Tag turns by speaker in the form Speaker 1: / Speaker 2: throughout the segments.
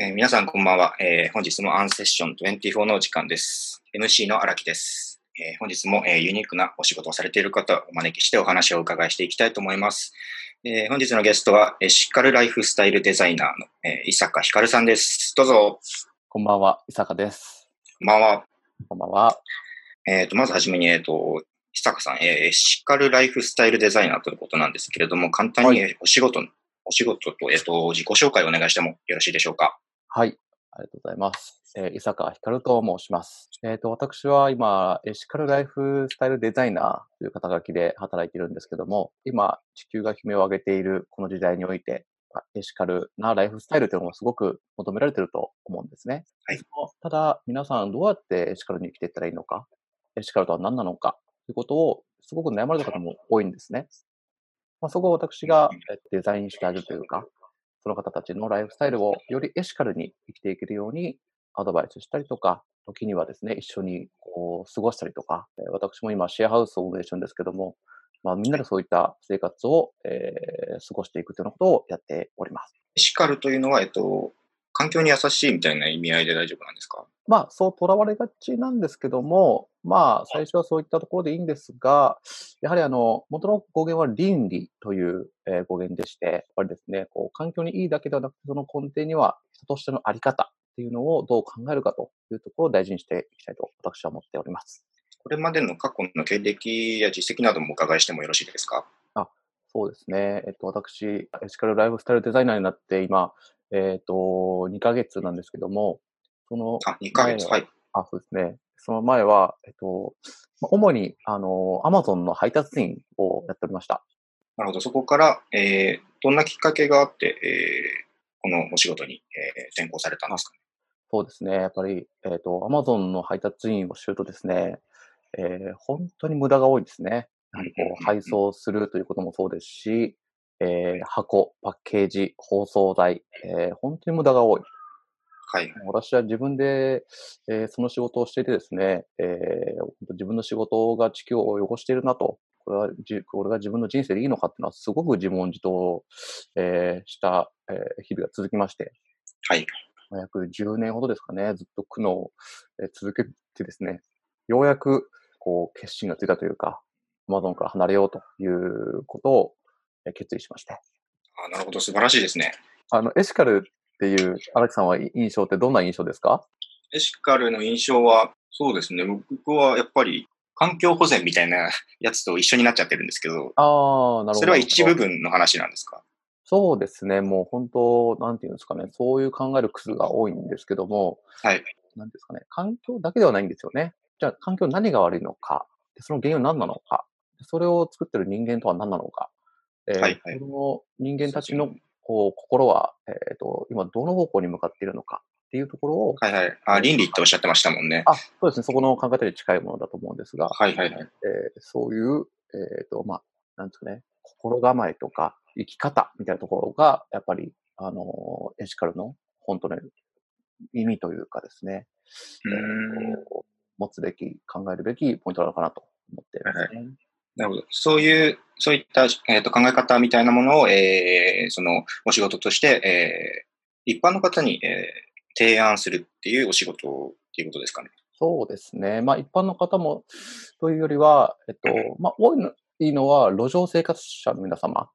Speaker 1: えー、皆さんこんばんは、えー、本日もアンセッション24の時間です。MC の荒木です。えー、本日も、えユニークなお仕事をされている方をお招きしてお話をお伺いしていきたいと思います。え本日のゲストは、エシカルライフスタイルデザイナーの、え伊坂ひかるさんです。どうぞ。
Speaker 2: こんばんは、伊坂です。
Speaker 1: こんばんは。
Speaker 2: こんばんは。
Speaker 1: えっ、と、まずはじめに、えっ、と、伊坂さん、えエシカルライフスタイルデザイナーということなんですけれども、簡単にお仕事、はい、お仕事と、えっ、と、自己紹介をお願いしてもよろしいでしょうか？
Speaker 2: はい。ありがとうございます。えー、伊坂光と申します。えっ、ー、と、私は今、エシカルライフスタイルデザイナーという肩書きで働いているんですけども、今、地球が悲鳴を上げているこの時代において、エシカルなライフスタイルというのもすごく求められていると思うんですね。
Speaker 1: はい。
Speaker 2: ただ、皆さんどうやってエシカルに生きていったらいいのか、エシカルとは何なのかということをすごく悩まれた方も多いんですね。まあ、そこを私がデザインしてあげるというか、その方たちのライフスタイルをよりエシカルに生きていけるようにアドバイスしたりとか、時にはですね、一緒にこう過ごしたりとか、私も今シェアハウスを運営してるんですけども、まあ、みんなでそういった生活を、えー、過ごしていくというようなことをやっております。
Speaker 1: エシカルというのは、えっと、環境に優しいみたいな意味合いで大丈夫なんですか？
Speaker 2: まあ、そうとらわれがちなんですけども、まあ、最初はそういったところでいいんですが、やはりあの、元の語源は倫理という、えー、語源でして、やっぱりですね、こう、環境にいいだけではなくて、その根底には人としてのあり方っていうのをどう考えるかというところを大事にしていきたいと私は思っております。
Speaker 1: これまでの過去の経歴や実績などもお伺いしてもよろしいですか？
Speaker 2: あ、そうですね。えっと、私、エシカルライフスタイルデザイナーになって今、えっ、と、2ヶ月なんですけども、
Speaker 1: その、あ、2ヶ月、はい。
Speaker 2: あ、そうですね。その前は、えっと、主に、あの、アマゾンの配達員をやっておりました。
Speaker 1: なるほど。そこから、えー、どんなきっかけがあって、えー、このお仕事に、えー、転校されたんですかね？
Speaker 2: そうですね。やっぱり、えっ、ー、と、アマゾンの配達員を知るとですね、えー、本当に無駄が多いですね。やはりこう、配送するということもそうですし、えー、箱、パッケージ、包装材、えー、本当に無駄が多い。
Speaker 1: はい。
Speaker 2: 私は自分で、えー、その仕事をしていてですね、えー、自分の仕事が地球を汚しているなと、これはじ、これが自分の人生でいいのかっていうのはすごく自問自答、えー、した、えー、日々が続きまして。
Speaker 1: はい。
Speaker 2: 約10年ほどですかね、ずっと苦悩を、えー、続けてですね、ようやく、こう、決心がついたというか、アマゾンから離れようということを決意しまして。
Speaker 1: あなるほど、素晴らしいですね。
Speaker 2: あの、エシカルっていう荒木さんは印象ってどんな印象ですか？
Speaker 1: エシカルの印象は、そうですね。僕はやっぱり環境保全みたいな やつと一緒になっちゃってるんですけど。
Speaker 2: ああ、なるほど。
Speaker 1: それは一部分の話なんですか？
Speaker 2: そうですね。もう本当、なんていうんですかね。そういう考えるクスが多いんですけども。
Speaker 1: はい。
Speaker 2: なんですかね。環境だけではないんですよね。じゃあ、環境何が悪いのか。その原因は何なのか。それを作ってる人間とは何なのか。えー、はいはい、この人間たちのこう心は、えっ、ー、と、今どの方向に向かっているのかっていうところを。
Speaker 1: はいはい。あ、倫理っておっしゃってましたもんね。
Speaker 2: あ、そうですね。そこの考え方に近いものだと思うんですが。
Speaker 1: はいはいはい。えー、
Speaker 2: そういう、えっ、ー、と、まあ、なんですかね、心構えとか生き方みたいなところが、やっぱり、あの、エシカルの本当の意味というかですね、
Speaker 1: うん、
Speaker 2: 持つべき、考えるべきポイントなのかなと思ってますね。はい
Speaker 1: なるほど。そういう、そういった、えーと、考え方みたいなものを、えー、そのお仕事として、えー、一般の方に、えー、提案するっていうお仕事っていうことですかね？
Speaker 2: そうですね。まあ一般の方もというよりは、えっと、まあ多いのは路上生活者の皆様。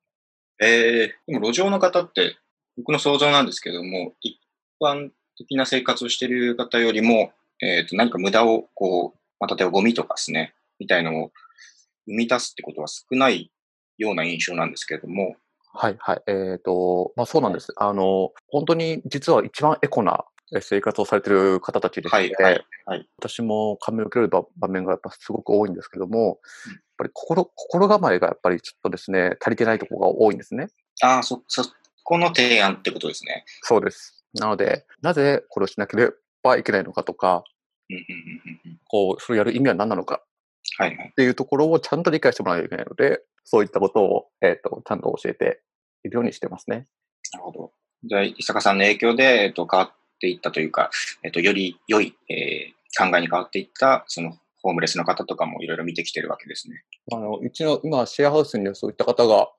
Speaker 1: えー、でも路上の方って僕の想像なんですけども、一般的な生活をしている方よりも、えっ、ー、と何か無駄をこう、まあ、例えばゴミとかですね、みたいのを生み出すってことは少ないような印象なんですけれども。
Speaker 2: はいはい。えっ、ー、と、まあそうなんです。あの、本当に実は一番エコな生活をされてる方たちでして、はいはいはい、私も感銘を受ける場面がやっぱすごく多いんですけども、やっぱり心、心構えがやっぱりちょっとですね、足りてないところが多いんですね。
Speaker 1: ああ、そ、そこの提案ってことですね。
Speaker 2: そうです。なので、なぜこれをしなければいけないのかとか、こう、それをやる意味は何なのか
Speaker 1: はいはい。
Speaker 2: っていうところをちゃんと理解してもらわなきゃいけないので、そういったことを、えっ、ー、と、ちゃんと教えているようにしてますね。
Speaker 1: なるほど。じゃあ、伊坂さんの影響で、えっ、ー、と、変わっていったというか、えっ、ー、と、より良い、えー、考えに変わっていった、その、ホームレスの方とかもいろいろ見てきてるわけですね。
Speaker 2: あの、うちの、今、シェアハウスにはそういった方が、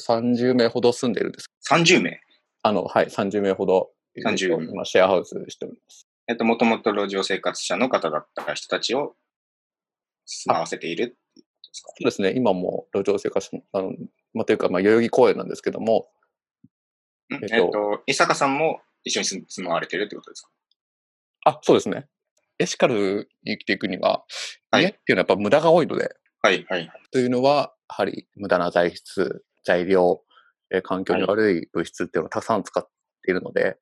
Speaker 2: 30名ほど住んでるんです。
Speaker 1: 30名？
Speaker 2: あの、はい、30名ほど
Speaker 1: 30
Speaker 2: えっと今、シェアハウスしております。
Speaker 1: えっと、もともと路上生活者の方だった人たちを住まわせている
Speaker 2: そうですね、今も路上生活あの、まあ、というか、まあ、代々木公園なんですけども、
Speaker 1: うん。
Speaker 2: えっと
Speaker 1: えっと、伊坂さんも一緒に住住まわれてるってことですか？
Speaker 2: あ、そうですね。エシカルに生きていくには、
Speaker 1: はい。
Speaker 2: 家っていうのはやっぱ無駄が多いので、
Speaker 1: はい、はい。
Speaker 2: というのは、やはり無駄な材質、材料、えー環境に悪い物質っていうのをたくさん使っているので、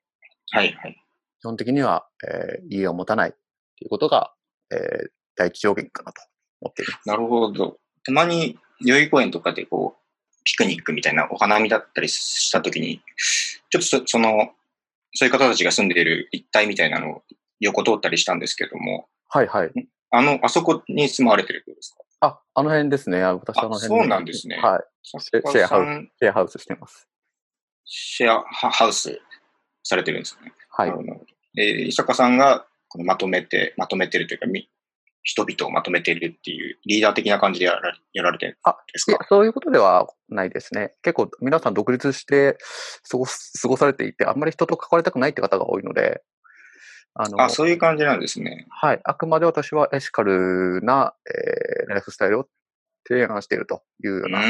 Speaker 1: はい、はい。
Speaker 2: 基本的には、えー家を持たないっていうことが、えー第一条件かなと思っています。
Speaker 1: なるほど。たまに、代々木公園とかでこう、ピクニックみたいなお花見だったりしたときに、ちょっとそその、そういう方たちが住んでいる一帯みたいなのを横通ったりしたんですけども、
Speaker 2: はいはい。
Speaker 1: あの、あそこに住まわれてるってことですか？
Speaker 2: あ、あの辺ですね。あ私はあの辺
Speaker 1: そうなんですね
Speaker 2: はい。
Speaker 1: シ
Speaker 2: シェアハウスシェアハウスしてます。
Speaker 1: シェアハハウスされてるんですよね。
Speaker 2: はい
Speaker 1: えー、伊坂さんがこのまとめて、まとめてるというか、み人々をまとめてるっていうリーダー的な感じでやらやられてるん
Speaker 2: あいや
Speaker 1: ですか
Speaker 2: そういうことではないですね。結構皆さん独立して過ごす過ごされていて、あんまり人と関わりたくないって方が多いので、あの、
Speaker 1: あ、そういう感じなんですね。
Speaker 2: はい。あくまで私はエシカルな、えーライフスタイルを提案しているというよ
Speaker 1: う
Speaker 2: うな。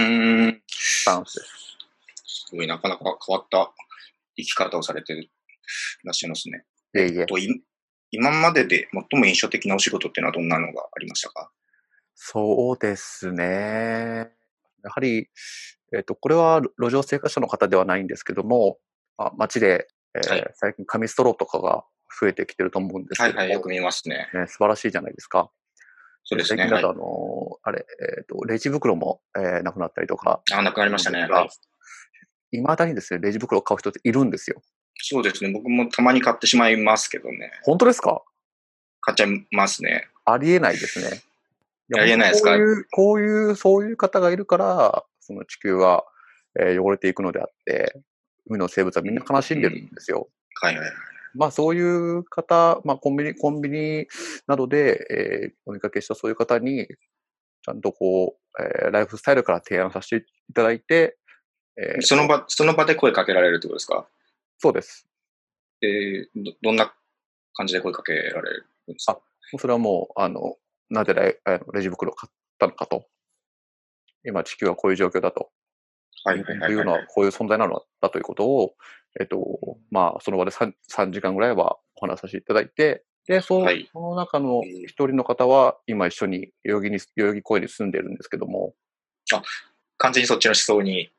Speaker 2: スタンスです。
Speaker 1: すごい、なかなか変わった生き方をされていらっしゃいますね。
Speaker 2: いえいえ。
Speaker 1: とい今までで最も印象的なお仕事っていうのはどんなのがありましたか？
Speaker 2: そうですね。やはり、えっ、と、これは路上生活者の方ではないんですけども、まあ、街で、えー
Speaker 1: はい
Speaker 2: 最近紙ストローとかが増えてきてると思うんですけども、
Speaker 1: はいはい、よく見ますね。
Speaker 2: ね素晴らしいじゃないですか。
Speaker 1: そうですね。はい
Speaker 2: 最近だと、あのあれ、えっ、と、レジ袋も、えーなくなったりとか、
Speaker 1: あ、なくなりましたね。
Speaker 2: が
Speaker 1: はい。
Speaker 2: いまだにですね、レジ袋を買う人っているんですよ。
Speaker 1: そうですね。僕もたまに買ってしまいますけどね。
Speaker 2: 本当ですか？
Speaker 1: 買っちゃいますね。
Speaker 2: ありえないですね。や
Speaker 1: ありえないですか？
Speaker 2: こういう、こういう、そういう方がいるから、その地球は、えー汚れていくのであって、海の生物はみんな悲しんでるんですよ。
Speaker 1: はいはいはい。
Speaker 2: まあそういう方、まあコンビニ、コンビニなどで、えーお見かけしたそういう方に、ちゃんとこう、えーライフスタイルから提案させていただいて、えー
Speaker 1: その場、その場で声かけられるってことですか？
Speaker 2: そうです。
Speaker 1: えーど、どんな感じで声かけられるんですか？
Speaker 2: もうそれはもう、あの、なぜレレジ袋を買ったのかと。今地球はこういう状況だと。
Speaker 1: はいはいはいは。
Speaker 2: というのはいこういう存在なのだということを、えっと、まあ、その場で 3, 3時間ぐらいはお話しさせていただいて、で、そ,、
Speaker 1: はい
Speaker 2: その中の
Speaker 1: えー
Speaker 2: 一人の方は、今一緒に代々木に、代々木公園に住んでるんですけども、
Speaker 1: 完全にそっちの思想に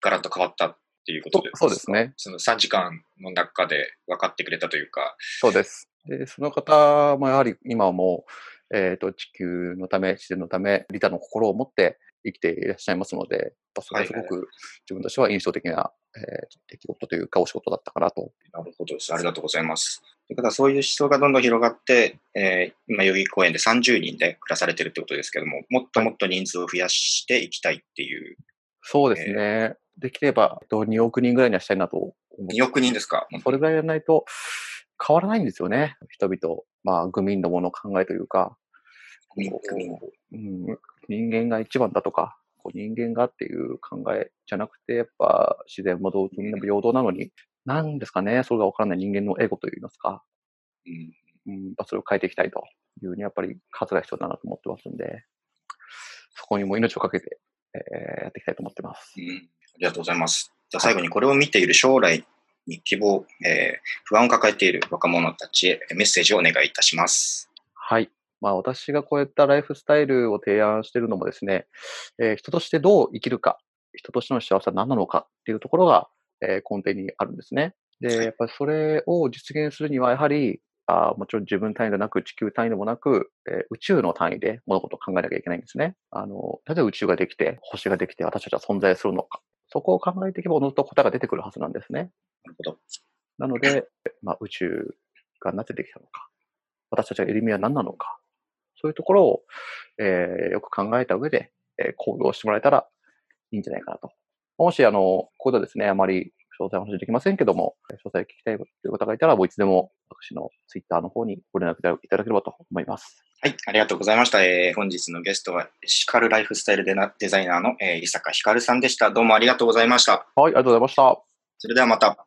Speaker 1: ガラッと変わったっていうことで
Speaker 2: そうですね。
Speaker 1: その3時間の中で分かってくれたというか、
Speaker 2: そうです。で、その方もやはり今はもう、えっ、と、地球のため、自然のため、利他の心を持って生きていらっしゃいますので、それはすごく自分としては印象的な、えー出来事というかお仕事だったかなと。
Speaker 1: なるほどです。ありがとうございます。ということは、そういう思想がどんどん広がって、えー今、代々木公園で30人で暮らされてるってことですけども、もっともっと人数を増やしていきたいっていう、
Speaker 2: そうですね。できれば、えっと2億人ぐらいにはしたいなと思って。
Speaker 1: 2億人ですか？
Speaker 2: それぐらいやらないと変わらないんですよね。人々、まあ、愚民どもの考えというか、うん、人間が一番だとか、こう人間がっていう考えじゃなくて、やっぱ自然も動物も平等なのに、なんですかね、それがわからない人間のエゴといいますか、
Speaker 1: うん。
Speaker 2: うん、それを変えていきたいというふうに、やっぱり数が必要だなと思ってますんで、そこにも命をかけて、えーやっていきたいと思ってます。
Speaker 1: うん。ありがとうございます。じゃあ最後にこれを見ている将来に希望、えー不安を抱えている若者たちへメッセージをお願いいたします。
Speaker 2: はい。まあ私がこういったライフスタイルを提案しているのもですね、えー人としてどう生きるか、人としての幸せは何なのかっていうところが、えー根底にあるんですね。
Speaker 1: はい
Speaker 2: で、やっぱりそれを実現するには、やはり、あーもちろん自分単位でなく、地球単位でもなく、えー宇宙の単位で物事を考えなきゃいけないんですね。あの、なぜ宇宙ができて、星ができて、私たちは存在するのか。そこを考えていけば、おのずと答えが出てくるはずなんですね。
Speaker 1: なるほど。
Speaker 2: なので、まあ、宇宙がなぜできたのか、私たちがいる意味は何なのか、そういうところを、えーよく考えた上で、えー行動してもらえたらいいんじゃないかなと。もし、あの、ここではですね、あまり詳細お話できませんけども、詳細聞きたいという方がいたら、もういつでも私のツイッターの方にご連絡いただければと思います。
Speaker 1: はい、ありがとうございました。えー本日のゲストは、シカルライフスタイルデザイナーの、えー伊坂ひかるさんでした。どうもありがとうございました。
Speaker 2: はい、ありがとうございました。
Speaker 1: それではまた。